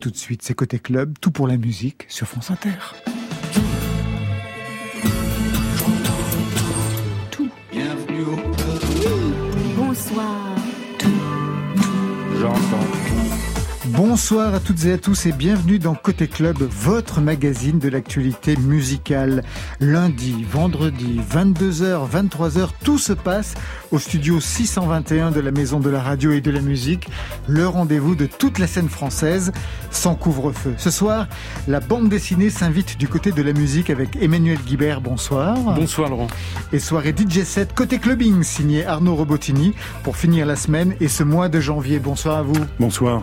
Tout de suite, c'est Côté Club, tout pour la musique sur France Inter. Tout. Bienvenue au Bonsoir. J'entends. Bonsoir à toutes et à tous et bienvenue dans Côté Club, votre magazine de l'actualité musicale. Lundi, vendredi, 22h, 23h, tout se passe au studio 621 de la Maison de la Radio et de la Musique, le rendez-vous de toute la scène française sans couvre-feu. Ce soir, la bande dessinée s'invite du côté de la musique avec Emmanuel Guibert. Bonsoir. Bonsoir Laurent. Et soirée DJ 7 côté clubbing signé Arnaud Robotini pour finir la semaine et ce mois de janvier. Bonsoir à vous. Bonsoir.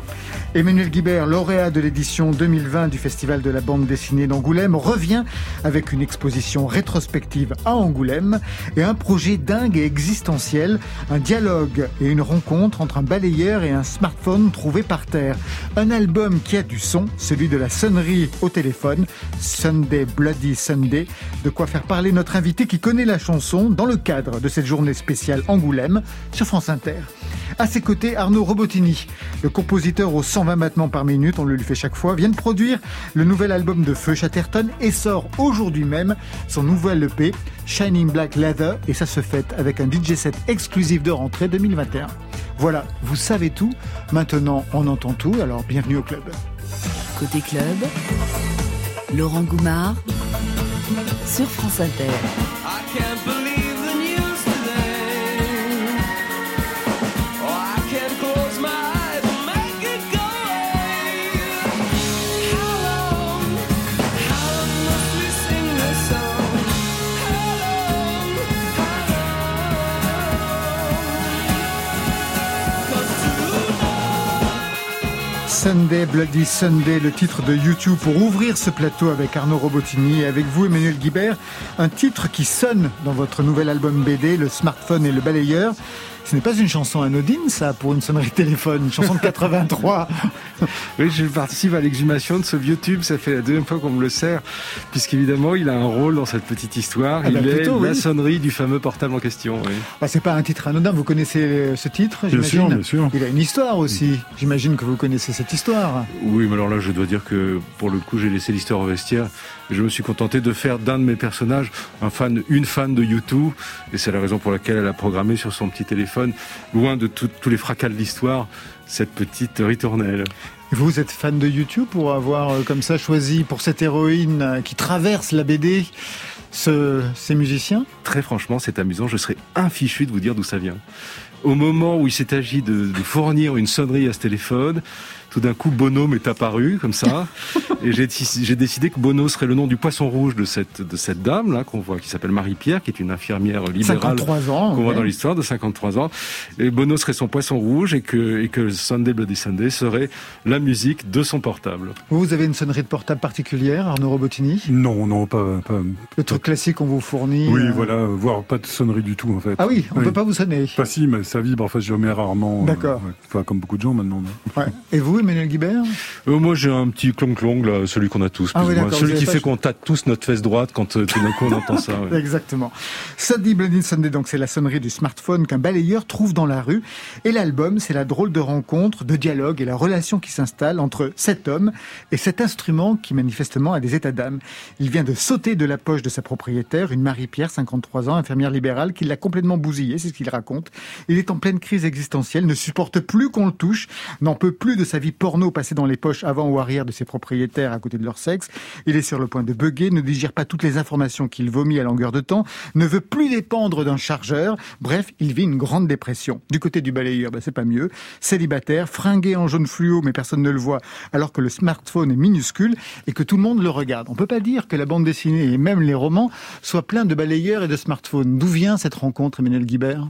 Emmanuel Guibert, lauréat de l'édition 2020 du Festival de la bande dessinée d'Angoulême, revient avec une exposition rétrospective à Angoulême et un projet dingue et existentiel, un dialogue et une rencontre entre un balayeur et un smartphone trouvé par terre. Un album qui a du son, celui de la sonnerie au téléphone, Sunday Bloody Sunday, de quoi faire parler notre invité qui connaît la chanson dans le cadre de cette journée spéciale Angoulême sur France Inter. À ses côtés, Arnaud Robotini, le compositeur aux 120 battements par minute, on le lui fait chaque fois, vient de produire le nouvel album de Feu Chatterton et sort aujourd'hui même son nouvel EP, Shining Black Leather, et ça se fait avec un DJ set exclusif de rentrée 2021. Voilà, vous savez tout, maintenant on entend tout, alors bienvenue au club. Côté club, Laurent Goumard sur France Inter. Sunday, Bloody Sunday, le titre de YouTube pour ouvrir ce plateau avec Arnaud Robotini et avec vous Emmanuel Guibert, un titre qui sonne dans votre nouvel album BD, Le smartphone et le balayeur. Ce n'est pas une chanson anodine, ça, pour une sonnerie de téléphone, une chanson de 83. oui, je participe à l'exhumation de ce vieux tube. Ça fait la deuxième fois qu'on me le sert, puisqu'évidemment, il a un rôle dans cette petite histoire. Ah il bah est la sonnerie du fameux portable en question. Oui. Bah, c'est pas un titre anodin. Vous connaissez ce titre, Bien sûr, bien sûr. Il a une histoire aussi. J'imagine que vous connaissez cette histoire. Oui, mais alors là, je dois dire que pour le coup, j'ai laissé l'histoire au vestiaire. Je me suis contenté de faire d'un de mes personnages un fan, une fan de YouTube, et c'est la raison pour laquelle elle a programmé sur son petit téléphone, loin de tous les fracas de l'histoire, cette petite ritournelle. Vous êtes fan de YouTube pour avoir euh, comme ça choisi pour cette héroïne euh, qui traverse la BD ce, ces musiciens? Très franchement, c'est amusant. Je serais infichu de vous dire d'où ça vient. Au moment où il s'est agi de, de fournir une sonnerie à ce téléphone, tout d'un coup, Bono m'est apparu comme ça, et j'ai décidé que Bono serait le nom du poisson rouge de cette de cette dame là qu'on voit, qui s'appelle Marie-Pierre, qui est une infirmière libérale qu'on voit dans l'histoire de 53 ans. Et Bono serait son poisson rouge et que et que Sunday Bloody Sunday serait la musique de son portable. Vous avez une sonnerie de portable particulière, Arnaud Robotini? Non, non, pas, pas le truc classique qu'on vous fournit. Oui, euh, voilà, voire pas de sonnerie du tout en fait. Ah oui, on ne peut pas vous sonner. Pas si, mais ça vibre. Enfin, je mets rarement. Euh, D'accord. enfin, comme beaucoup de gens maintenant. Ouais. Et vous, Emmanuel Guibert euh, Moi, j'ai un petit clong-clong, là, celui qu'on a tous. Ah celui qui fait qu'on tâte tous notre fesse droite quand euh, tout d'un coup on entend ça. Exactement. Sunday Bloody Sunday, donc c'est la sonnerie du smartphone qu'un balayeur trouve dans la rue. Et l'album, c'est la drôle de rencontre, de dialogue et la relation qui s'installe entre cet homme et cet instrument qui manifestement a des états d'âme. Il vient de sauter de la poche de sa propriétaire, une Marie-Pierre, 53 ans, infirmière libérale, qui l'a complètement bousillé, c'est ce qu'il raconte. Il est en pleine crise existentielle, ne supporte plus qu'on le touche, n'en peut plus de sa vie porno passée dans les poches avant ou arrière de ses propriétaires à côté de leur sexe. Il est sur le point de bugger, ne digère pas toutes les informations qu'il vomit à longueur de temps, ne veut plus dépendre d'un chargeur. Bref, il vit une grande dépression. Du côté du balayeur, ben c'est pas mieux. Célibataire, fringué en jaune fluo, mais personne ne le voit, alors que le smartphone est minuscule et que tout le monde le regarde. On peut pas dire que la bande dessinée et même les romans soient pleins de balayeurs et de smartphones. D'où vient cette rencontre, Emmanuel Guibert?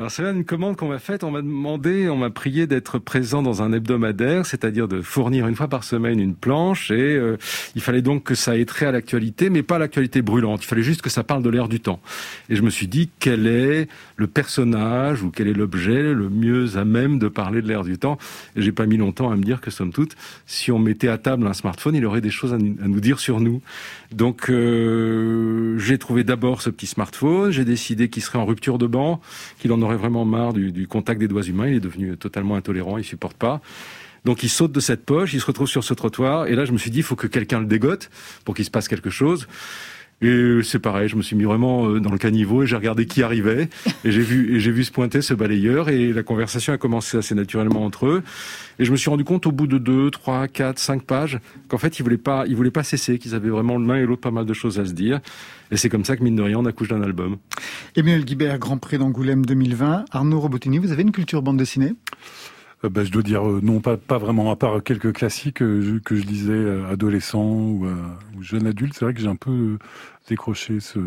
Alors c'est là une commande qu'on m'a faite. On m'a demandé, on m'a prié d'être présent dans un hebdomadaire, c'est-à-dire de fournir une fois par semaine une planche. Et euh, il fallait donc que ça ait trait à l'actualité, mais pas l'actualité brûlante. Il fallait juste que ça parle de l'air du temps. Et je me suis dit quel est le personnage ou quel est l'objet le mieux à même de parler de l'air du temps? Et j'ai pas mis longtemps à me dire que somme toute, si on mettait à table un smartphone, il aurait des choses à nous dire sur nous. Donc euh, j'ai trouvé d'abord ce petit smartphone. J'ai décidé qu'il serait en rupture de banc, qu'il en aurait vraiment marre du, du, contact des doigts humains. Il est devenu totalement intolérant, il supporte pas. Donc il saute de cette poche, il se retrouve sur ce trottoir, et là je me suis dit, il faut que quelqu'un le dégote pour qu'il se passe quelque chose. Et c'est pareil, je me suis mis vraiment euh, dans le caniveau et j'ai regardé qui arrivait et j'ai vu et j'ai vu se pointer ce balayeur et la conversation a commencé assez naturellement entre eux et je me suis rendu compte au bout de deux, trois, quatre, cinq pages qu'en fait ils voulaient pas ils voulaient pas cesser, qu'ils avaient vraiment l'un et l'autre pas mal de choses à se dire et c'est comme ça que mine de rien on accouche d'un album. Emmanuel Guibert, Grand Prix d'Angoulême 2020. Arnaud Robotini, vous avez une culture bande dessinée? Euh, bah, je dois dire euh, non, pas, pas vraiment, à part quelques classiques que je, que je lisais adolescent ou, ou jeune adulte. C'est vrai que j'ai un peu décroché ce,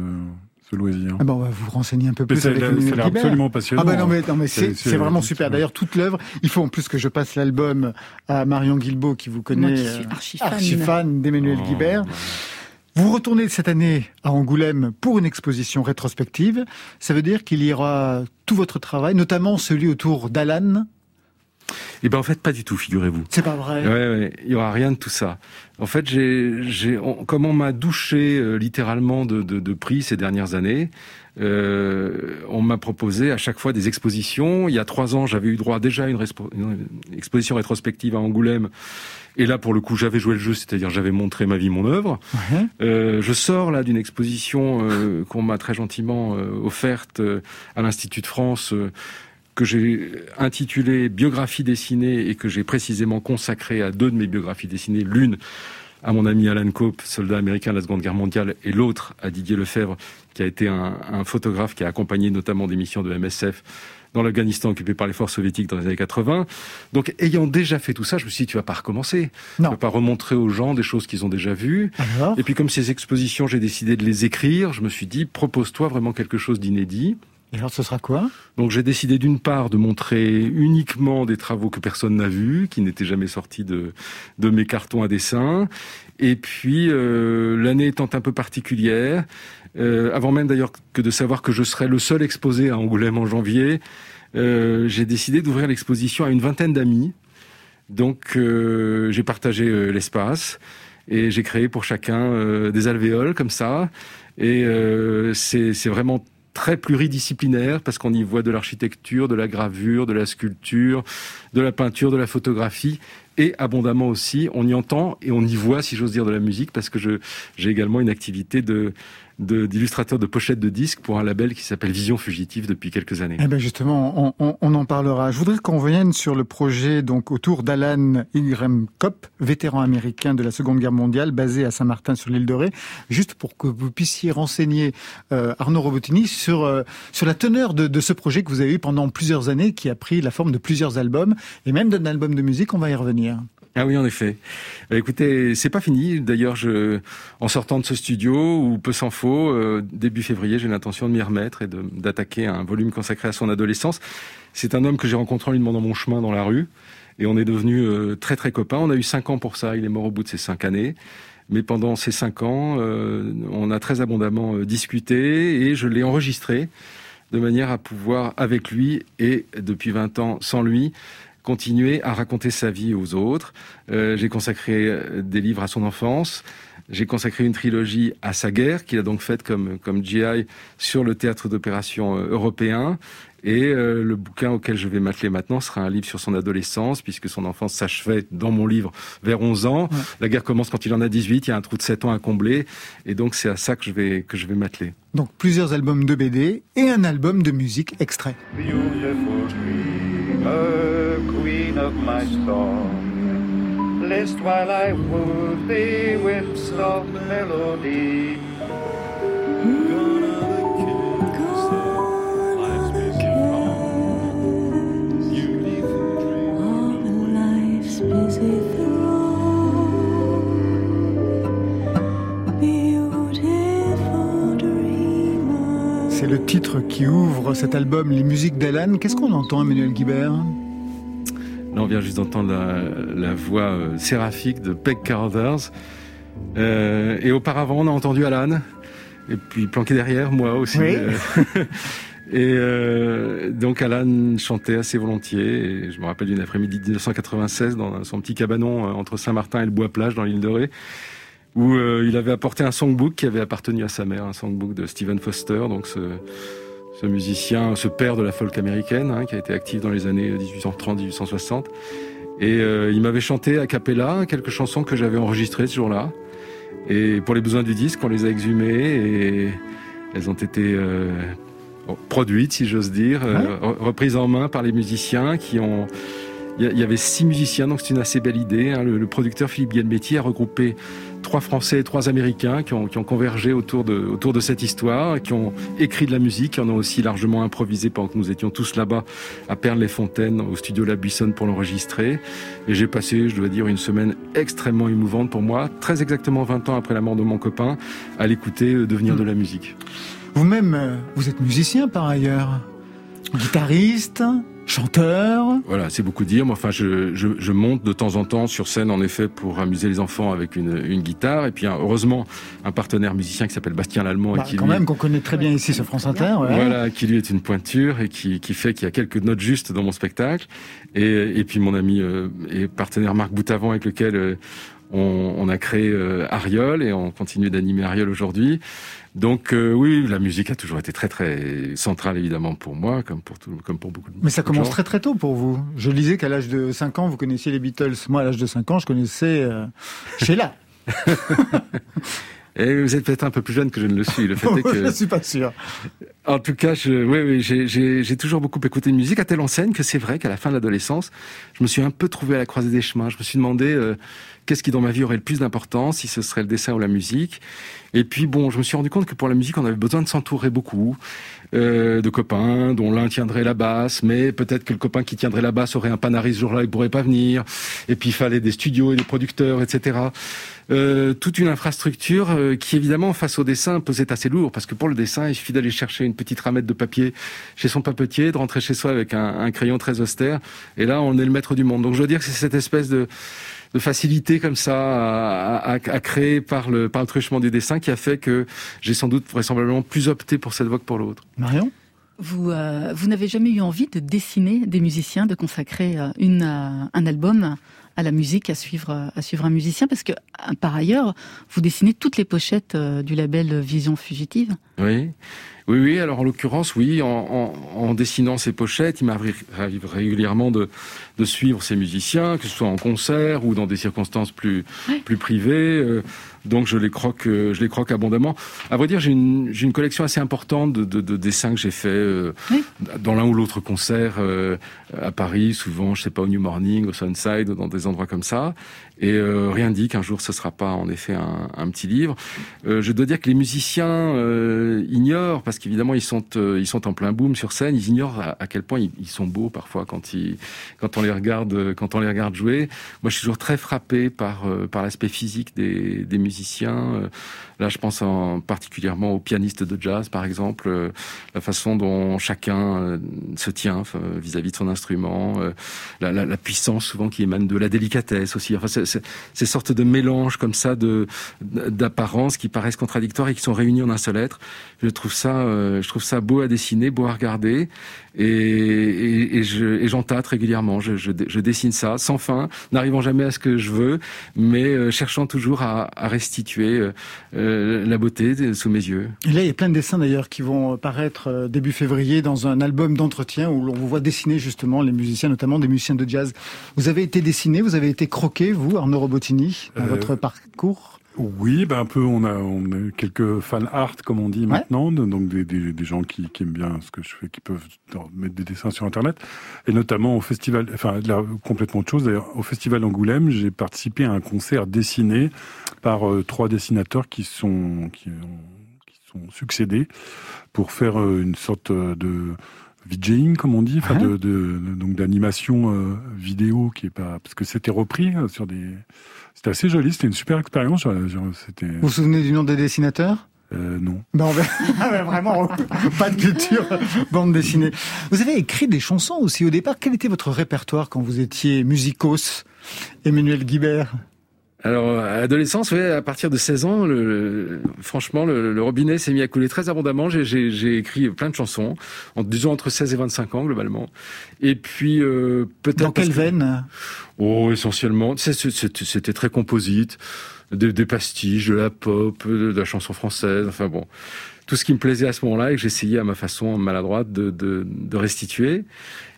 ce loisir. Ah bah on va vous renseigner un peu plus. Mais c'est absolument passionnant. Ah bah non mais, non, mais c'est, c'est vraiment super. D'ailleurs toute l'œuvre, il faut en plus que je passe l'album à Marion Guilbault qui vous connaît, qui suis archi fan, archi fan d'Emmanuel Oh, Guibert. Vous retournez cette année à Angoulême pour une exposition rétrospective. Ça veut dire qu'il y aura tout votre travail, notamment celui autour d'Alan. Et ben en fait pas du tout, figurez-vous. C'est pas vrai. Ouais, ouais, il y aura rien de tout ça. En fait, j'ai, j'ai, on- comme on m'a douché euh, littéralement de, de, de prix ces dernières années, euh, on m'a proposé à chaque fois des expositions. Il y a trois ans, j'avais eu droit déjà à une, une exposition rétrospective à Angoulême. Et là, pour le coup, j'avais joué le jeu, c'est-à-dire j'avais montré ma vie, mon œuvre. Euh, je sors là d'une exposition euh, qu'on m'a très gentiment euh, offerte euh, à l'Institut de France, euh, que j'ai intitulée Biographie dessinée et que j'ai précisément consacrée à deux de mes biographies dessinées. L'une à mon ami Alan Cope, soldat américain de la Seconde Guerre mondiale, et l'autre à Didier Lefebvre, qui a été un, un photographe qui a accompagné notamment des missions de MSF dans l'Afghanistan occupé par les forces soviétiques dans les années 80. Donc, ayant déjà fait tout ça, je me suis dit, tu vas pas recommencer. Non. Tu vas pas remontrer aux gens des choses qu'ils ont déjà vues. Alors? Et puis comme ces expositions, j'ai décidé de les écrire, je me suis dit, propose-toi vraiment quelque chose d'inédit. Alors ce sera quoi? Donc j'ai décidé d'une part de montrer uniquement des travaux que personne n'a vus, qui n'étaient jamais sortis de, de mes cartons à dessin. Et puis euh, l'année étant un peu particulière, euh, avant même d'ailleurs que de savoir que je serais le seul exposé à Angoulême en janvier, euh, j'ai décidé d'ouvrir l'exposition à une vingtaine d'amis. Donc j'ai partagé l'espace et j'ai créé pour chacun des alvéoles comme ça. Et c'est vraiment très pluridisciplinaire parce qu'on y voit de l'architecture, de la gravure, de la sculpture, de la peinture, de la photographie et abondamment aussi on y entend et on y voit si j'ose dire de la musique parce que je j'ai également une activité de de- d'illustrateur de, pochettes de disques pour un label qui s'appelle Vision Fugitive depuis quelques années. Eh ben justement, on, en parlera. Je voudrais qu'on revienne sur le projet donc autour d'Alan Ingram Kopp, vétéran américain de la Seconde Guerre mondiale, basé à Saint-Martin sur l'île de Ré, juste pour que vous puissiez renseigner euh, Arnaud Robotini sur euh, sur la teneur de ce projet que vous avez eu pendant plusieurs années, qui a pris la forme de plusieurs albums et même d'un album de musique. On va y revenir. Ah oui, en effet. Euh, écoutez, c'est pas fini. D'ailleurs, je, en sortant de ce studio, ou peu s'en faut, euh, début février, j'ai l'intention de m'y remettre et d'attaquer un volume consacré à son adolescence. C'est un homme que j'ai rencontré en lui demandant mon chemin dans la rue, et on est devenus euh, très très copains. On a eu cinq ans pour ça. Il est mort au bout de ces cinq années. Mais pendant ces cinq ans, euh, on a très abondamment euh, discuté et je l'ai enregistré de manière à pouvoir, avec lui et depuis 20 ans sans lui, continuer à raconter sa vie aux autres. Euh, j'ai consacré euh, des livres à son enfance. J'ai consacré une trilogie à sa guerre, qu'il a donc faite comme, comme GI sur le théâtre d'opération euh, européen. Et euh, le bouquin auquel je vais m'atteler maintenant sera un livre sur son adolescence, puisque son enfance s'achevait dans mon livre vers 11 ans. Ouais. La guerre commence quand il en a 18, il y a un trou de 7 ans à combler. Et donc c'est à ça que je vais, que je vais m'atteler. Donc plusieurs albums de BD et un album de musique extrait. Beautiful dreamer, queen of my list while I thee with soft melody. C'est le titre qui ouvre cet album, les musiques d'Alan. Qu'est-ce qu'on entend, Emmanuel Guibert? Là, on vient juste d'entendre la, la voix euh, séraphique de Peg Carruthers. Euh, et auparavant, on a entendu Alan. Et puis planqué derrière, moi aussi. Oui. Et euh, donc Alan chantait assez volontiers. Et je me rappelle d'une après-midi de 1996 dans son petit cabanon euh, entre Saint-Martin et le Bois-Plage dans l'île de Ré, où euh, il avait apporté un songbook qui avait appartenu à sa mère, un songbook de Stephen Foster. Donc ce, ce musicien, ce père de la folk américaine, hein, qui a été actif dans les années 1830-1860. Et euh, il m'avait chanté a cappella quelques chansons que j'avais enregistrées ce jour-là. Et pour les besoins du disque, on les a exhumées et elles ont été euh, produites, si j'ose dire, euh, reprises en main par les musiciens qui ont il y avait six musiciens, donc c'est une assez belle idée. Hein. Le, producteur Philippe Guilmetti a regroupé trois Français et trois Américains qui ont, convergé autour de, autour de cette histoire, qui ont écrit de la musique, qui en ont aussi largement improvisé pendant que nous étions tous là-bas à Perles-les-Fontaines, au studio La Buissonne pour l'enregistrer. Et j'ai passé, je dois dire, une semaine extrêmement émouvante pour moi, très exactement 20 ans après la mort de mon copain, à l'écouter euh, devenir de la musique. Vous-même, euh, vous êtes musicien par ailleurs Guitariste chanteur. Voilà, c'est beaucoup dire. Moi, enfin, je, je, je, monte de temps en temps sur scène, en effet, pour amuser les enfants avec une, une guitare. Et puis, heureusement, un partenaire musicien qui s'appelle Bastien Lallemand. Bah, qui, quand même, qu'on connaît très bien ici sur France Inter. Voilà, qui lui est une pointure et qui, qui fait qu'il y a quelques notes justes dans mon spectacle. Et, et puis, mon ami euh, et partenaire Marc Boutavant, avec lequel euh, on, on, a créé euh, Ariol et on continue d'animer Ariol aujourd'hui. Donc euh, oui, la musique a toujours été très très centrale évidemment pour moi, comme pour tout, comme pour beaucoup de Mais ça commence très très tôt pour vous. Je lisais qu'à l'âge de 5 ans, vous connaissiez les Beatles. Moi, à l'âge de 5 ans, je connaissais euh, Sheila. Et vous êtes peut-être un peu plus jeune que je ne le suis. Le fait est que... je suis pas sûr. En tout cas, je, oui, oui, j'ai toujours beaucoup écouté de musique à telle enseigne que c'est vrai qu'à la fin de l'adolescence, je me suis un peu trouvé à la croisée des chemins. Je me suis demandé euh, qu'est-ce qui dans ma vie aurait le plus d'importance, si ce serait le dessin ou la musique. Et puis bon, je me suis rendu compte que pour la musique, on avait besoin de s'entourer beaucoup euh, de copains, dont l'un tiendrait la basse, mais peut-être que le copain qui tiendrait la basse aurait un panari ce jour-là, il pourrait pas venir. Et puis il fallait des studios et des producteurs, etc. Euh, toute une infrastructure euh, qui évidemment face au dessin pesait assez lourd parce que pour le dessin il suffit d'aller chercher une petite ramette de papier chez son papetier, de rentrer chez soi avec un, un crayon très austère et là on est le maître du monde. Donc je veux dire que c'est cette espèce de de facilité comme ça à, à, à, créer par le, par le truchement du dessin qui a fait que j'ai sans doute vraisemblablement plus opté pour cette voie que pour l'autre. Marion? Vous, euh, vous n'avez jamais eu envie de dessiner des musiciens, de consacrer euh, une, euh, un album? À la musique, à suivre, à suivre un musicien, parce que par ailleurs, vous dessinez toutes les pochettes du label Vision Fugitive. Oui. Oui, oui. Alors en l'occurrence, oui, en, en, en, dessinant ces pochettes, il m'arrive régulièrement de, de, suivre ces musiciens, que ce soit en concert ou dans des circonstances plus plus privées. Donc je les croque, euh, je les croque abondamment. À vrai dire, j'ai une, une, collection assez importante de, de, de dessins que j'ai fait euh, dans l'un ou l'autre concert euh, à Paris, souvent, je sais pas, au New Morning, au Sunside, dans des endroits comme ça. Et euh, rien dit qu'un jour ce sera pas en effet un, petit livre. Euh, je dois dire que les musiciens euh, ignorent, parce qu'évidemment ils sont euh, ils sont en plein boom sur scène, ils ignorent à, quel point ils, ils, sont beaux parfois quand ils quand on les regarde quand on les regarde jouer. Moi je suis toujours très frappé par euh, par l'aspect physique des, des musiciens. Là je pense en particulièrement aux pianistes de jazz par exemple, la façon dont chacun se tient vis-à-vis -vis de son instrument, la, la, la, puissance souvent qui émane de la délicatesse aussi. Enfin ces sortes de mélanges comme ça de d'apparences qui paraissent contradictoires et qui sont réunis en un seul être. Je trouve ça, euh, je trouve ça beau à dessiner, beau à regarder, et, et, et je j'en tâte régulièrement. Je, je, je, dessine ça sans fin, n'arrivant jamais à ce que je veux, mais euh, cherchant toujours à, à restituer euh, euh la beauté sous mes yeux. Et là, il y a plein de dessins d'ailleurs qui vont paraître euh, début février dans un album d'entretien où l'on vous voit dessiner justement les musiciens, notamment des musiciens de jazz. Vous avez été dessiné, vous avez été croqué, vous, Arnaud Robotini, dans euh, votre parcours? Oui, ben un peu. On a, on a quelques fan art, comme on dit maintenant, donc des, des, des gens qui, qui, aiment bien ce que je fais, qui peuvent mettre des dessins sur Internet, et notamment au festival. Enfin, là, complètement autre chose. D'ailleurs, au festival Angoulême, j'ai participé à un concert dessiné par euh, trois dessinateurs qui sont qui, ont, qui sont succédés pour faire euh, une sorte de VJing, comme on dit, enfin de, de, de, donc d'animation euh, vidéo qui est pas parce que c'était repris euh, sur des. C'était assez joli, c'était une super expérience. C'était. Vous vous souvenez du nom des dessinateurs? Euh, non. Ben va... vraiment pas de culture bande dessinée. Vous avez écrit des chansons aussi au départ. Quel était votre répertoire quand vous étiez musicos, Emmanuel Guibert? Alors, à l'adolescence, ouais, à partir de 16 ans, le, le, franchement, le, le robinet s'est mis à couler très abondamment. J'ai écrit plein de chansons, en, disons entre 16 et 25 ans, globalement. Et puis, euh, peut-être... Dans quelle veine? Oh, essentiellement, c'était très composite. des, pastiches, de la pop, de, la chanson française, enfin bon, tout ce qui me plaisait à ce moment-là et que j'essayais à ma façon maladroite de, de, restituer.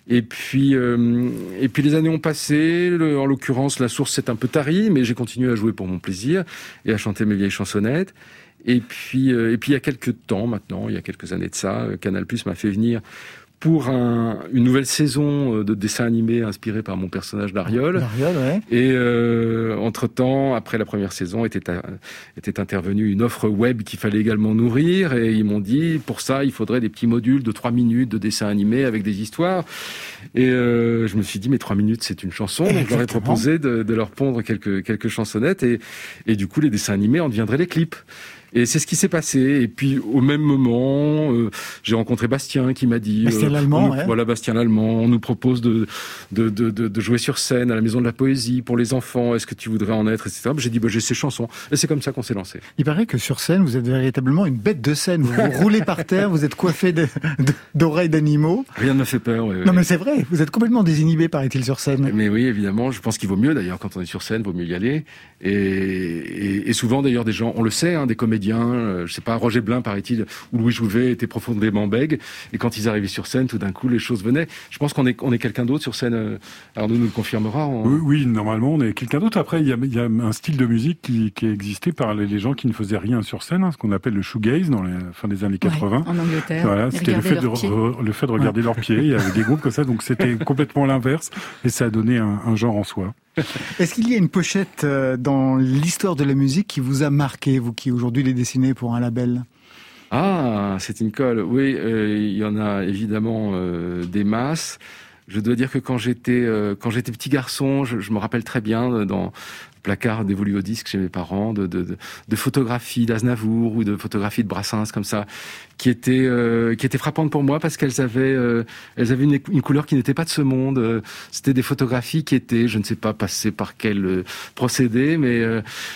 Et puis, euh, et puis les années ont passé. en l'occurrence, la source s'est un peu tarie, mais j'ai continué à jouer pour mon plaisir et à chanter mes vieilles chansonnettes. Et puis, euh, et puis il y a quelques temps maintenant, il y a quelques années de ça, Canal Plus m'a fait venir pour un, une nouvelle saison euh, de dessin animé inspiré par mon personnage d'Ariol. Ouais. Et euh, entre-temps, après la première saison, était, était intervenue une offre web qu'il fallait également nourrir. Et ils m'ont dit, pour ça, il faudrait des petits modules de trois minutes de dessin animé avec des histoires. Et euh, je me suis dit, mais trois minutes, c'est une chanson. Donc, je leur ai proposé de, de, leur pondre quelques, quelques chansonnettes. Et, et du coup, les dessins animés en deviendraient les clips. Et c'est ce qui s'est passé. Et puis au même moment, euh, j'ai rencontré Bastien qui m'a dit, Bastien euh, l'allemand, ouais. voilà Bastien l'allemand, on nous propose de de, de, de jouer sur scène à la Maison de la Poésie pour les enfants. Est-ce que tu voudrais en être, etc. J'ai dit, bah, j'ai ces chansons. Et c'est comme ça qu'on s'est lancé. Il paraît que sur scène, vous êtes véritablement une bête de scène. Vous, vous roulez par terre, vous êtes coiffé d'oreilles d'animaux. Rien ne me fait peur. non, mais c'est vrai. Vous êtes complètement désinhibé, paraît-il, sur scène. Mais oui, évidemment. Je pense qu'il vaut mieux d'ailleurs quand on est sur scène, vaut mieux y aller. Et, et, et souvent d'ailleurs des gens, on le sait, hein, des comédiens. Euh, je sais pas, Roger Blin, paraît-il, ou Louis Jouvet étaient profondément bègues. Et quand ils arrivaient sur scène, tout d'un coup, les choses venaient. Je pense qu'on est, on est quelqu'un d'autre sur scène. Euh, Arnaud nous le confirmera. Oui, oui, normalement, on est quelqu'un d'autre. Après, il y, a, il y, a, un style de musique qui, qui existait par les, gens qui ne faisaient rien sur scène, hein, ce qu'on appelle le shoegaze dans les fin des années 80. en Angleterre. Voilà, c'était le fait, de, le fait de regarder leurs pieds. Il y avait des groupes comme ça, donc c'était complètement l'inverse. Et ça a donné un, un genre en soi. Est-ce qu'il y a une pochette euh, dans l'histoire de la musique qui vous a marqué, vous qui aujourd'hui les dessinez pour un label? Ah, c'est une colle. Oui, euh, il y en a évidemment euh, des masses. Je dois dire que quand j'étais quand j'étais petit garçon, je, je, me rappelle très bien dans placard dévolu au disque chez mes parents, de, photographies d'Aznavour ou de photographies de Brassens comme ça, qui étaient euh, qui étaient frappantes pour moi parce qu'elles avaient euh, elles avaient une, une couleur qui n'était pas de ce monde. Euh, c'était des photographies qui étaient, je ne sais pas passées par quel procédé, mais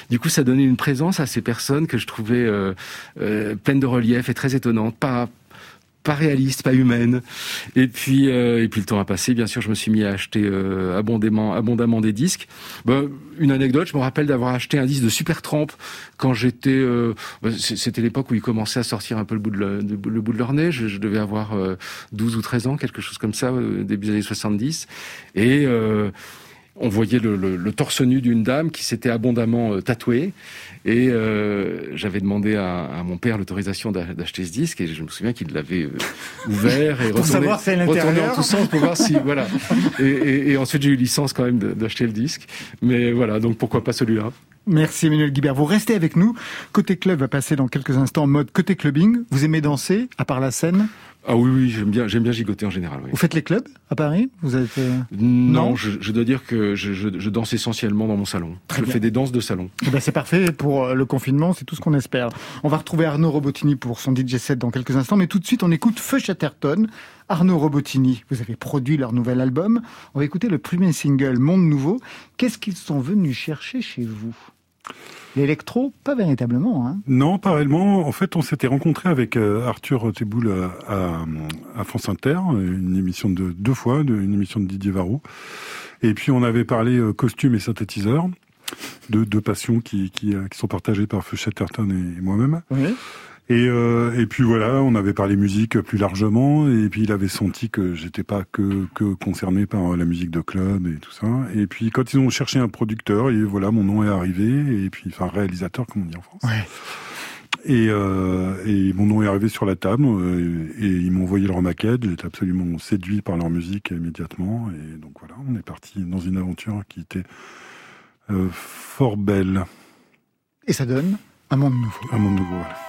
du coup ça donnait une présence à ces personnes que je trouvais pleines de relief et très étonnantes, pas pas réaliste, pas humaine. Et puis, euh, et puis le temps a passé. Bien sûr, je me suis mis à acheter euh, abondamment, abondamment des disques. Ben, une anecdote, je me rappelle d'avoir acheté un disque de Supertramp quand j'étais. Euh, ben, c'était l'époque où ils commençaient à sortir un peu le bout de, le, bout de leur nez. Je, je devais avoir 12 ou 13 ans, quelque chose comme ça, début des années 70. Et on voyait le, le, le torse nu d'une dame qui s'était abondamment tatouée. Et euh, j'avais demandé à, à, mon père l'autorisation d'acheter ce disque et je me souviens qu'il l'avait euh, ouvert et retourné, savoir si retourné en tous sens pour voir si voilà. Et, et, et ensuite j'ai eu licence quand même d'acheter le disque. Mais voilà, donc pourquoi pas celui-là. Merci Emmanuel Guibert. Vous restez avec nous. Côté club va passer dans quelques instants en mode côté clubbing. Vous aimez danser à part la scène? Ah oui, oui, j'aime bien, j'aime bien gigoter en général. Oui. Vous faites les clubs à Paris? Vous êtes euh, non, je, je, dois dire que je, je, je, danse essentiellement dans mon salon. Très je bien. fais des danses de salon. Eh ben c'est parfait pour euh, le confinement, c'est tout ce qu'on espère. On va retrouver Arnaud Robotini pour son DJ set dans quelques instants, mais tout de suite on écoute Feu Chatterton. Arnaud Robotini, vous avez produit leur nouvel album. On va écouter le premier single Monde Nouveau. Qu'est-ce qu'ils sont venus chercher chez vous? L'électro, pas véritablement. Hein. Non, pas réellement. En fait, on s'était rencontré avec euh, Arthur Teboul à, à, France Inter, une émission de deux fois, une émission de Didier Varro. Et puis on avait parlé euh, costume et synthétiseur, deux, deux passions qui, qui, euh, qui sont partagées par Feu Chatterton et moi-même. Oui. Et, euh, et puis voilà, on avait parlé musique plus largement, et puis il avait senti que j'étais pas que, que concerné par la musique de club et tout ça. Et puis quand ils ont cherché un producteur, et voilà, mon nom est arrivé, et puis enfin réalisateur comme on dit en France. Ouais. Et, euh, et mon nom est arrivé sur la table, euh, et ils m'ont envoyé leur maquette. J'étais absolument séduit par leur musique immédiatement, et donc voilà, on est parti dans une aventure qui était euh, fort belle. Et ça donne un monde nouveau. Un monde nouveau. Voilà.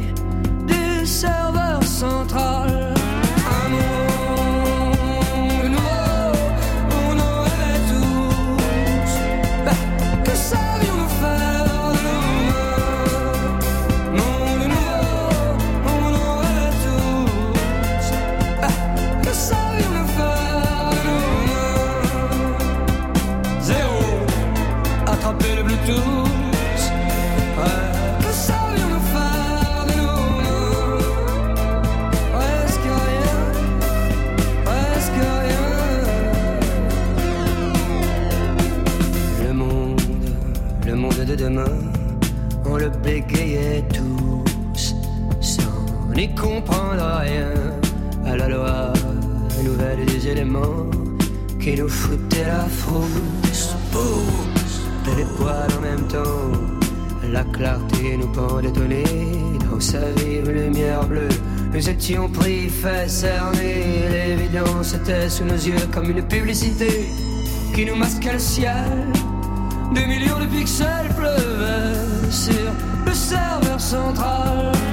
serveur central. N'y comprendre rien à la loi nouvelle des éléments qui nous foutaient la frousse. Et les poils en même temps, la clarté nous pendait au dans sa vive lumière bleue. Nous étions pris, fait cerner, l'évidence était sous nos yeux comme une publicité qui nous masquait le ciel. Des millions de pixels pleuvaient sur le serveur central.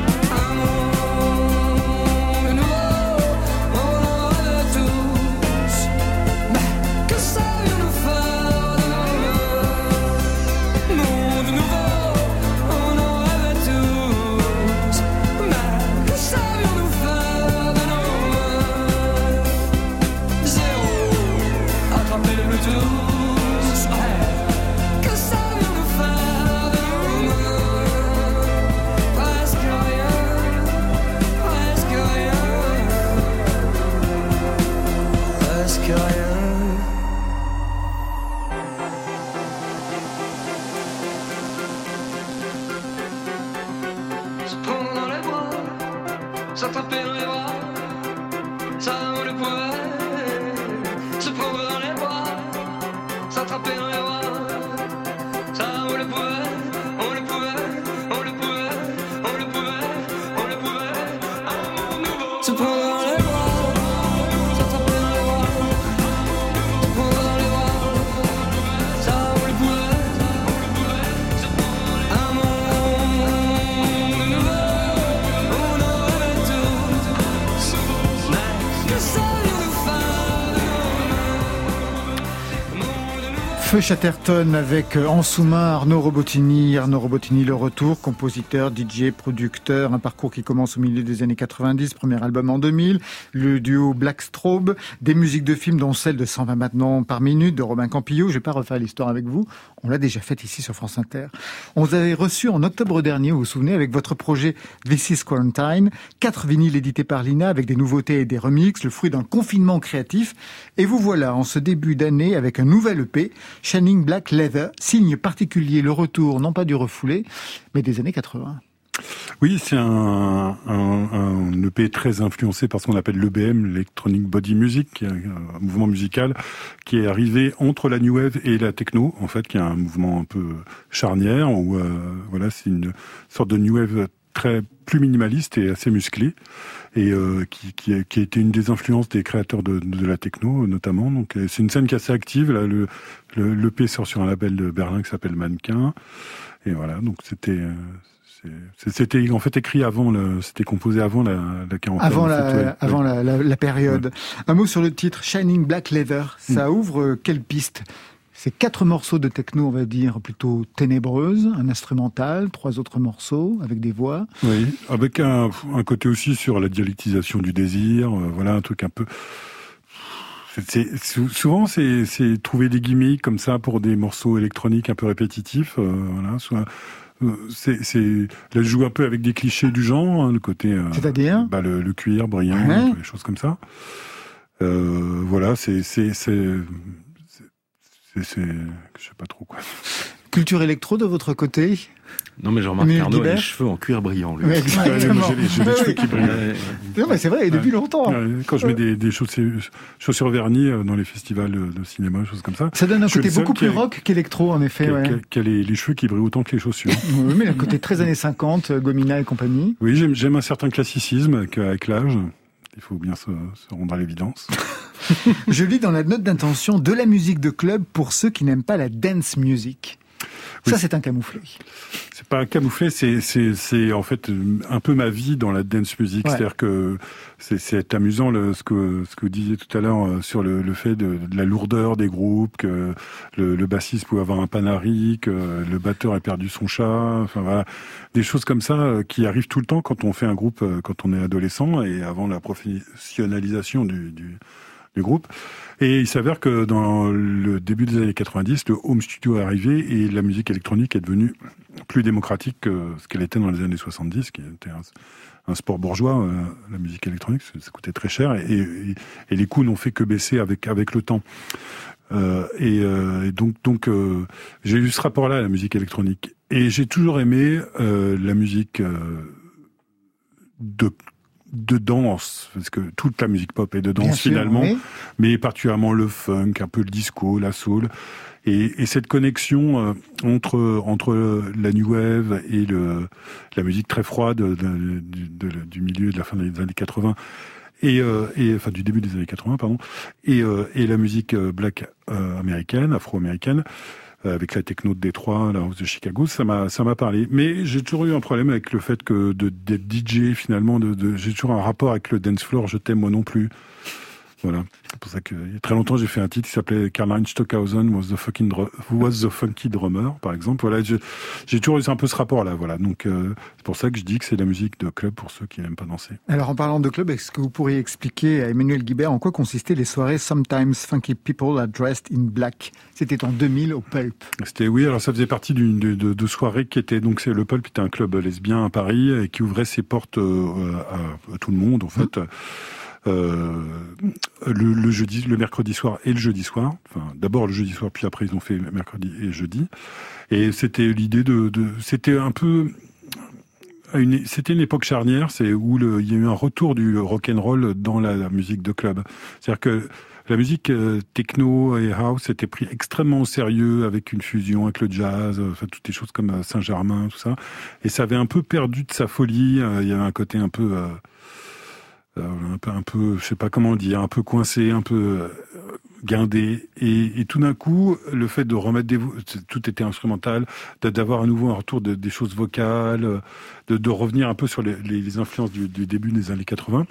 Feu Chatterton avec euh, en sous-main Arnaud Robotini. Arnaud Robotini, le retour, compositeur, DJ, producteur, un parcours qui commence au milieu des années 90, premier album en 2000, le duo Black Strobe, des musiques de films dont celle de 120 maintenant par minute de Robin Campillo. Je vais pas refaire l'histoire avec vous, on l'a déjà faite ici sur France Inter. On vous avait reçu en octobre dernier, vous vous souvenez, avec votre projet This is Quarantine, quatre vinyles édités par Lina avec des nouveautés et des remixes, le fruit d'un confinement créatif. Et vous voilà en ce début d'année avec un nouvel EP, Shining Black Leather, signe particulier, le retour non pas du refoulé, mais des années 80. Oui, c'est un, EP très influencé par ce qu'on appelle l'EBM, l'Electronic Body Music, qui est un mouvement musical qui est arrivé entre la new wave et la techno, en fait, qui est un mouvement un peu charnière, où euh, voilà, c'est une sorte de new wave très plus minimaliste et assez musclé, et euh, qui, qui, a, qui a été une des influences des créateurs de, de la techno, notamment. Donc, euh, c'est une scène qui est assez active. Là, le, le l'EP sort sur un label de Berlin qui s'appelle Mannequin, et voilà. Donc, c'était euh, c'était en fait écrit avant le, c'était composé avant la, la quarantaine. Avant, la, ouais. avant la, la, la période. Un mot sur le titre Shining Black Leather. Ça ouvre euh, quelle piste? C'est quatre morceaux de techno, on va dire, plutôt ténébreuses, un instrumental, trois autres morceaux avec des voix. Oui, avec un, un côté aussi sur la dialectisation du désir, euh, voilà un truc un peu. c'est- c'est- sou- souvent, c'est c'est trouver des gimmicks comme ça pour des morceaux électroniques un peu répétitifs. euh, voilà, soit euh, c'est c'est là je joue un peu avec des clichés du genre, hein, le côté. euh, C'est-à-dire bah, le, le cuir brillant, Ouais. les choses comme ça. Euh, voilà, c'est c'est c'est c'est c'est- je sais pas trop quoi. Culture électro de votre côté Non, mais je remarque qu'Arnaud a les cheveux en cuir brillant, lui. Ouais, exactement. J'ai les- cheveux qui brillent. Non, mais c'est vrai, et depuis longtemps. Quand je mets des, des chaussures, chaussures vernies euh, dans les festivals de cinéma, choses comme ça, Ça donne un côté beaucoup plus rock qu'électro, en effet. qui a, ouais. qui a- qui a les, les cheveux qui brillent autant que les chaussures. Oui, mais un côté très années 50, euh, Gomina et compagnie. oui, j'aime j'aime un certain classicisme avec, avec l'âge. Il faut bien se, rendre à l'évidence. Je lis dans la note d'intention de la musique de club pour ceux qui n'aiment pas la dance music. Oui. Ça, c'est un camouflet. C'est pas un camouflet, c'est c'est c'est en fait euh, un peu ma vie dans la dance music. Ouais. C'est-à-dire que c'est c'est amusant le, ce que ce que vous disiez tout à l'heure euh, sur le, le fait de, de la lourdeur des groupes, que le, le bassiste pouvait avoir un panari, que le batteur a perdu son chat. Enfin voilà, des choses comme ça euh, qui arrivent tout le temps quand on fait un groupe, quand on est adolescent et avant la professionnalisation du, du groupe. Et il s'avère que dans le début des années 90, le home studio est arrivé et la musique électronique est devenue plus démocratique que ce qu'elle était dans les années 70, qui était un, sport bourgeois, euh, la musique électronique, ça, coûtait très cher et, les coûts n'ont fait que baisser avec, avec le temps. Euh, et, euh, et donc, donc j'ai eu ce rapport-là à la musique électronique. Et j'ai toujours aimé la musique de de danse, parce que toute la musique pop est de danse finalement, mais particulièrement le funk, un peu le disco, la soul. Et, cette connexion euh, entre entre la new wave et le la musique très froide du milieu de la fin des années 80 et, euh, et enfin du début des années 80 pardon et euh, et la musique black américaine afro-américaine avec la techno de Détroit, la house de Chicago, ça m'a ça m'a parlé. Mais j'ai toujours eu un problème avec le fait que d'être DJ finalement, de, de j'ai toujours un rapport avec le dance floor. Je t'aime moi non plus. Voilà. C'est pour ça qu'il y a très longtemps, j'ai fait un titre qui s'appelait Karl-Heinz Stockhausen was the, fucking was the funky drummer, par exemple. Voilà, j'ai toujours eu un peu ce rapport-là. Voilà. Donc, euh, c'est pour ça que je dis que c'est la musique de club pour ceux qui n'aiment pas danser. Alors, en parlant de club, est-ce que vous pourriez expliquer à Emmanuel Guibert en quoi consistaient les soirées Sometimes Funky People Are Dressed in Black? C'était en 2000 au Pulp. C'était, oui, alors ça faisait partie d'une de, de, de, soirée qui était, donc c'est le Pulp était un club lesbien à Paris et qui ouvrait ses portes euh, à, à, tout le monde, en fait. Mmh. Euh, le, jeudi, le mercredi soir et le jeudi soir. Enfin, d'abord le jeudi soir, puis après ils ont fait mercredi et jeudi. Et c'était l'idée de, c'était un peu c'était une époque charnière, c'est où il y a eu un retour du rock and roll dans la, musique de club. C'est-à-dire que la musique euh, techno et house était pris extrêmement au sérieux avec une fusion avec le jazz, enfin toutes les choses comme euh, Saint-Germain, tout ça. Et ça avait un peu perdu de sa folie. il y avait un côté un peu euh, un peu, un peu, je sais pas comment dire, un peu coincé, un peu euh, guindé. Et, tout d'un coup, le fait de remettre des, tout était instrumental, d'avoir à nouveau un retour de, des choses vocales, de, de, revenir un peu sur les, influences du, début des années 80.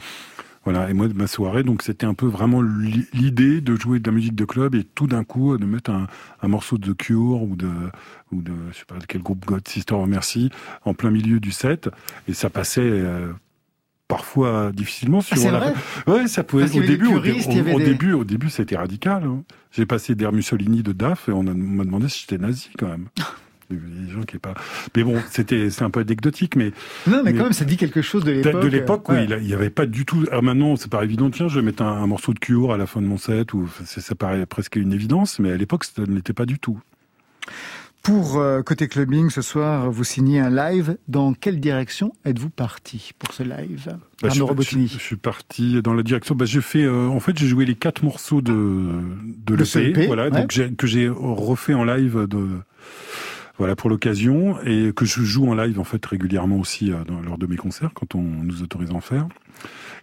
Voilà. Et moi, de ma soirée, donc c'était un peu vraiment l'idée de jouer de la musique de club et tout d'un coup de mettre un, morceau de Cure ou de ou de je sais pas quel groupe God Sister Merci en plein milieu du set et ça passait euh, parfois difficilement sur ah, vrai ouais ça pouvait au début au, début au début c'était radical hein. j'ai passé der Mussolini de DAF et on m'a demandé si j'étais nazi quand même. Des gens qui est pas mais bon c'était c'est un peu anecdotique mais non mais, quand même ça dit quelque chose de l'époque de l'époque oui il y avait pas du tout alors maintenant c'est pas évident. Tiens je vais mettre un, morceau de Cure à la fin de mon set ou ça paraît presque une évidence mais à l'époque ça ne l'était pas du tout pour euh, côté clubbing, ce soir, vous signez un live. Dans quelle direction êtes-vous parti pour ce live bah, je, je, suis parti dans la direction. Bah, j'ai fait, euh, en fait, j'ai joué les quatre morceaux de de l'EP, voilà, donc que j'ai refait en live de voilà pour l'occasion et que je joue en live en fait régulièrement aussi euh, dans, lors de mes concerts quand on nous autorise à en faire.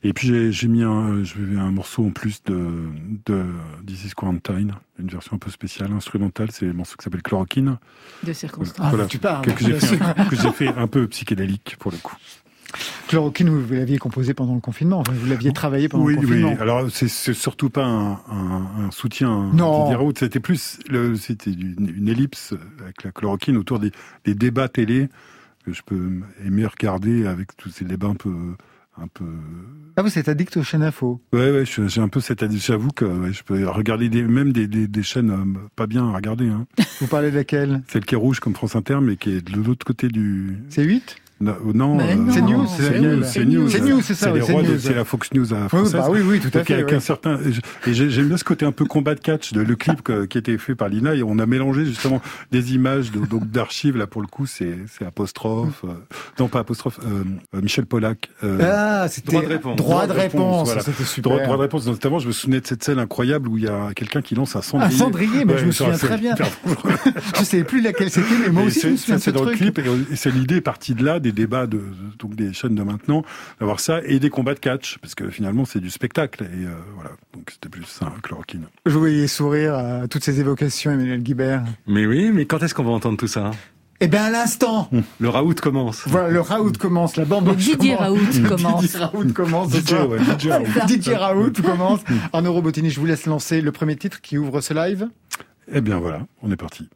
Et puis j'ai mis un, je vais un morceau en plus de, de This is Quarantine, une version un peu spéciale, instrumentale, c'est un morceau qui s'appelle Chloroquine. De circonstances. Voilà, ah, tu parles. Que, j'ai fait, fait, un peu psychédélique pour le coup. Chloroquine, vous, l'aviez composé pendant le confinement, vous l'aviez travaillé pendant le confinement. Oui, alors c'est surtout pas un, un, un soutien non. c'était plus, c'était une, ellipse avec la chloroquine autour des, des débats télé que je peux aimer regarder avec tous ces débats un peu un peu. Ah, vous êtes addict aux chaînes info Ouais, ouais, j'ai un peu cette addiction. J'avoue que je peux regarder des, même des, des, des chaînes euh, pas bien à regarder. Hein. Vous parlez de laquelle? Celle qui est rouge comme France Inter, mais qui est de l'autre côté du. C'est 8 non, euh, c'est News, c'est News, c'est News, c'est News, c'est ça, c'est la Fox News à française. Oui, bah oui, oui, tout à fait. Avec un certain, et j'aime bien ce côté un peu combat de catch de le clip qui a été fait par Lina et on a mélangé justement des images donc d'archives là pour le coup c'est c'est apostrophe, euh, non pas apostrophe, euh, euh Michel Pollack. ah, c'était droit de réponse. Droit de réponse, voilà. c'était super. Droit, droit, de réponse, notamment je me souvenais de cette scène incroyable où il y a quelqu'un qui lance un cendrier. Un cendrier, mais je me souviens très bien. je sais plus laquelle c'était, mais moi aussi je me souviens de ce truc. C'est dans le clip et c'est l'idée partie de là des débats de donc des chaînes de maintenant, d'avoir ça et des combats de catch, parce que finalement c'est du spectacle. Et euh, voilà, donc c'était plus ça, chloroquine. Je voyais sourire à toutes ces évocations, Emmanuel Guibert. Mais oui, mais quand est-ce qu'on va entendre tout ça eh bien, à l'instant. Hum. Le raout commence. Voilà, le raout commence. La bande Didier Raout commence. Didier Raout commence. Didier Raout commence. Arnaud Robotini, je vous laisse lancer le premier titre qui ouvre ce live. Eh bien, voilà, on est parti.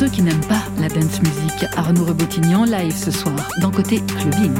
Ceux qui n'aiment pas la dance music. Arnaud Rebotignan live ce soir dans Côté Clubbing.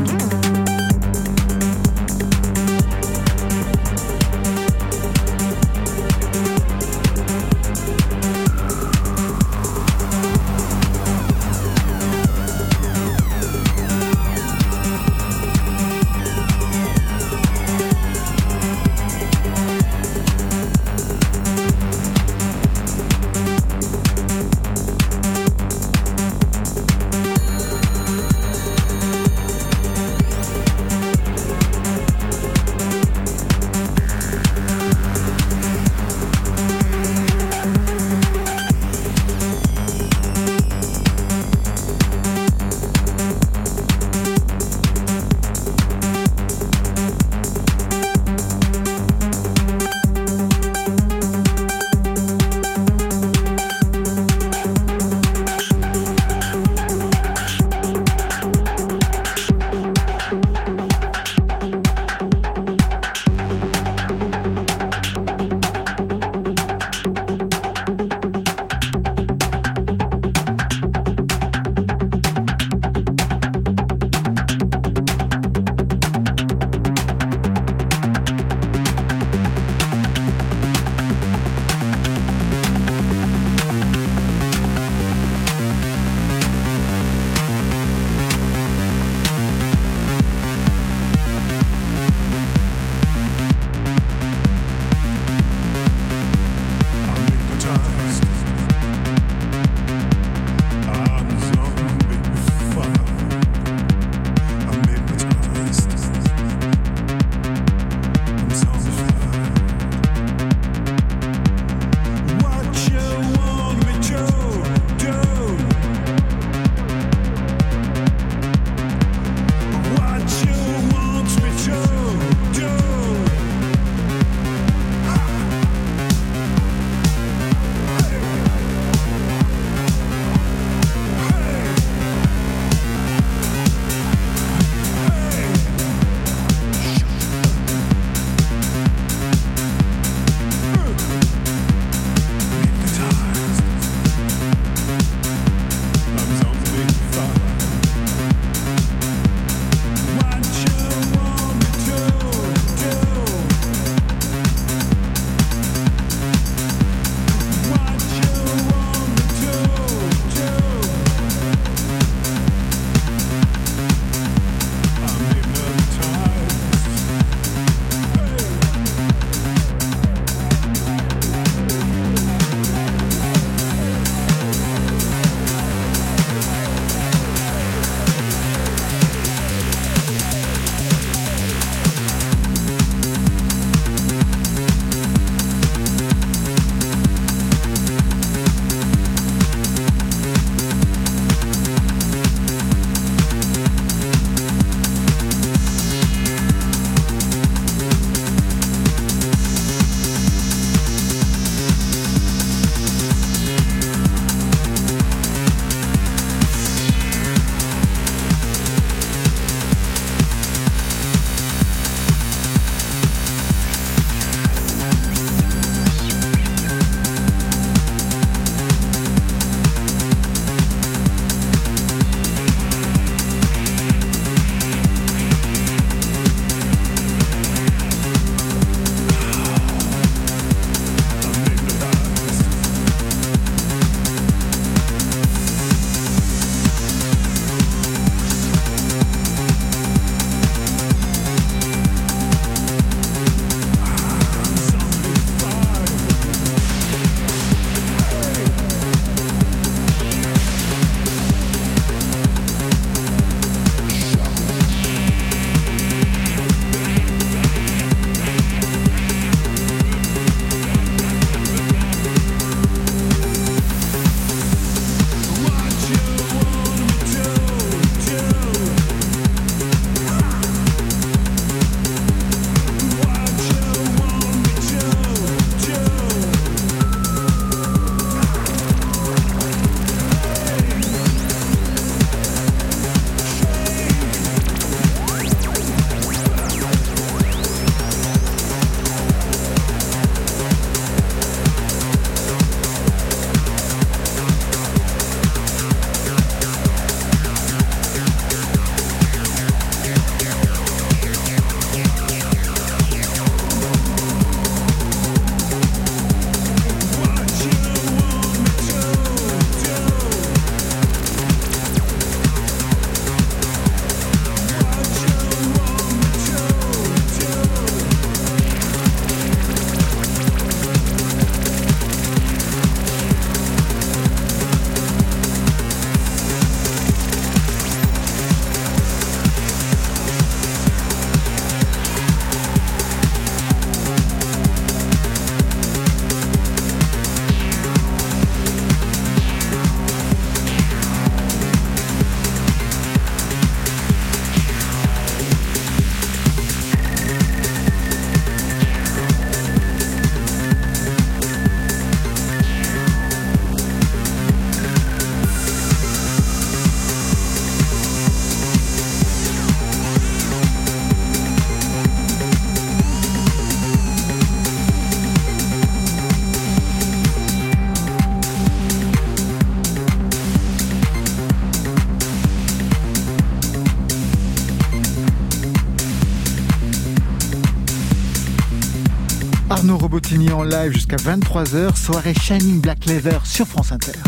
Arnaud Robotini en live jusqu'à 23h, soirée Shining Black Leather sur France Inter.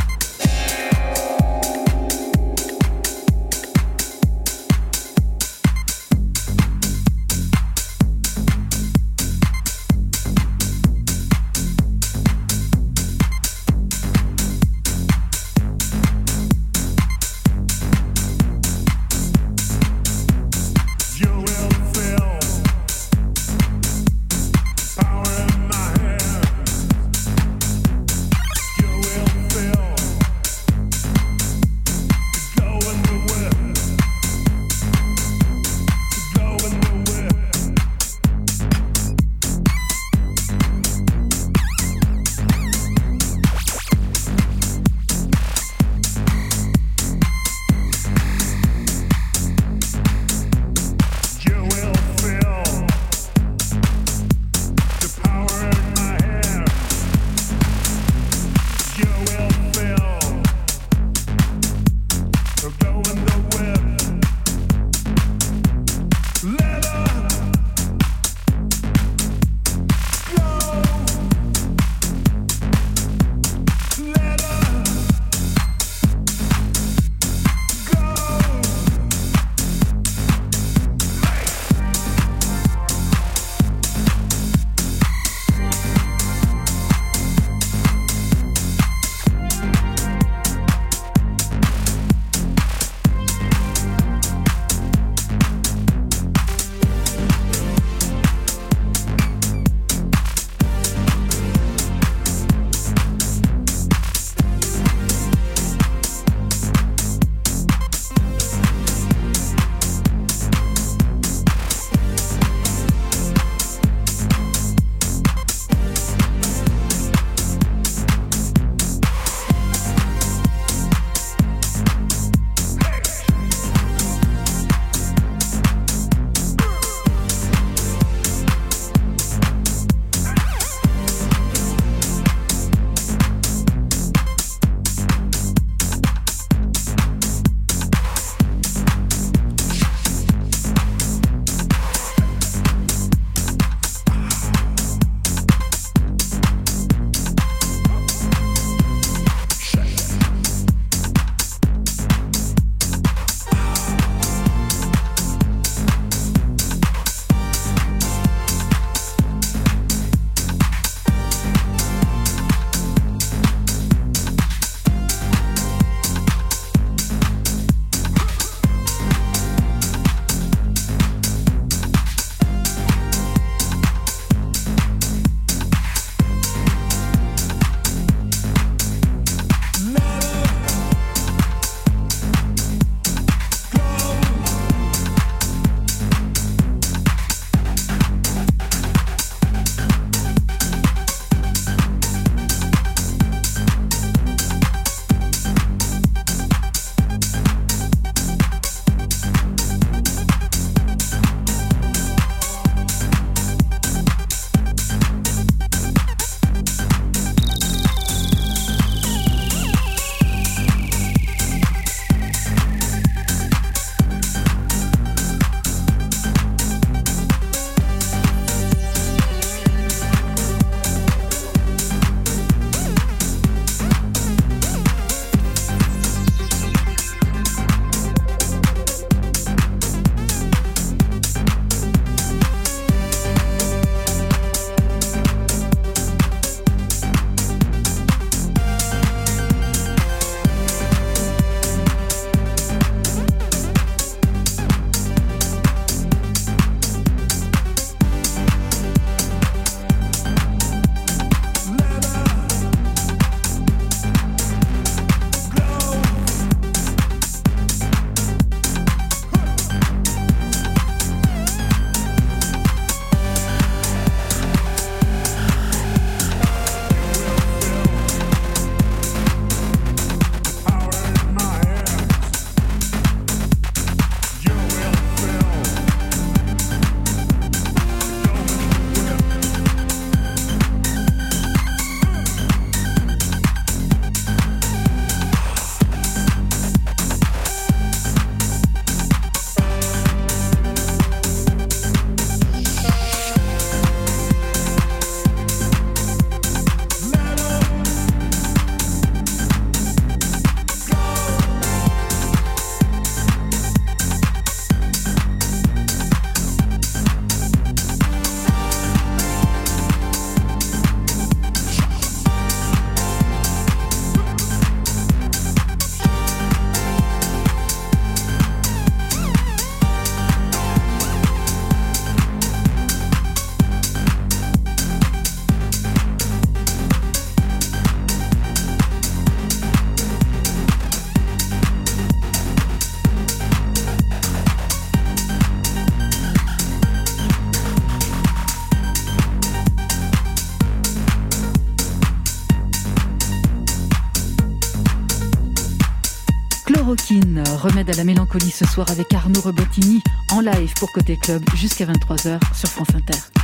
Remède à la mélancolie ce soir avec Arnaud Robotini en live pour Côté Club jusqu'à 23h sur France Inter.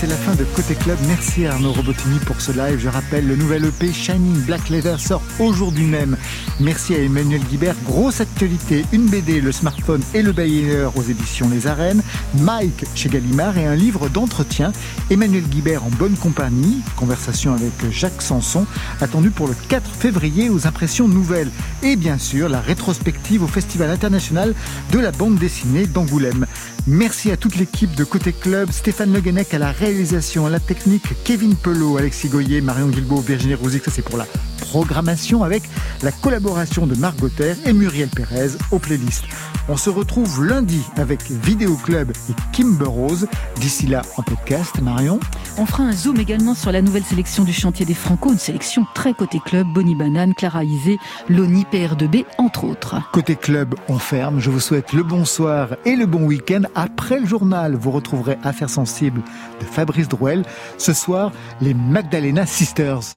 C'est la fin de Côté Club. Merci Arnaud Robotini pour ce live. Je rappelle, le nouvel EP Shining Black Leather sort aujourd'hui même. Merci à Emmanuel Guibert. Grosse actualité, une BD, le smartphone et le bailleur aux éditions Les Arènes. Mike chez Gallimard et un livre d'entretien. Emmanuel Guibert en bonne compagnie. Conversation avec Jacques Sanson, attendu pour le 4 février aux impressions nouvelles. Et bien sûr, la rétrospective au Festival international de la bande dessinée d'Angoulême. Merci à toute l'équipe de Côté Club, Stéphane Le à la réalisation, à la technique, Kevin Pelot, Alexis Goyer, Marion Guilbault, Virginie Rouzic, ça c'est pour la programmation avec la collaboration de Marc Gauthier et Muriel Pérez aux playlists. On se retrouve lundi avec Vidéo Club et Kimber Rose. D'ici là, en podcast, Marion. On fera un zoom également sur la nouvelle sélection du chantier des Franco, une sélection très côté club, Bonnie Banane, Clara Isé, Loni PR2B, entre autres. Côté club, on ferme. Je vous souhaite le bonsoir et le bon week-end. Après le journal, vous retrouverez Affaires sensibles de Fabrice Drouel. Ce soir, les Magdalena Sisters.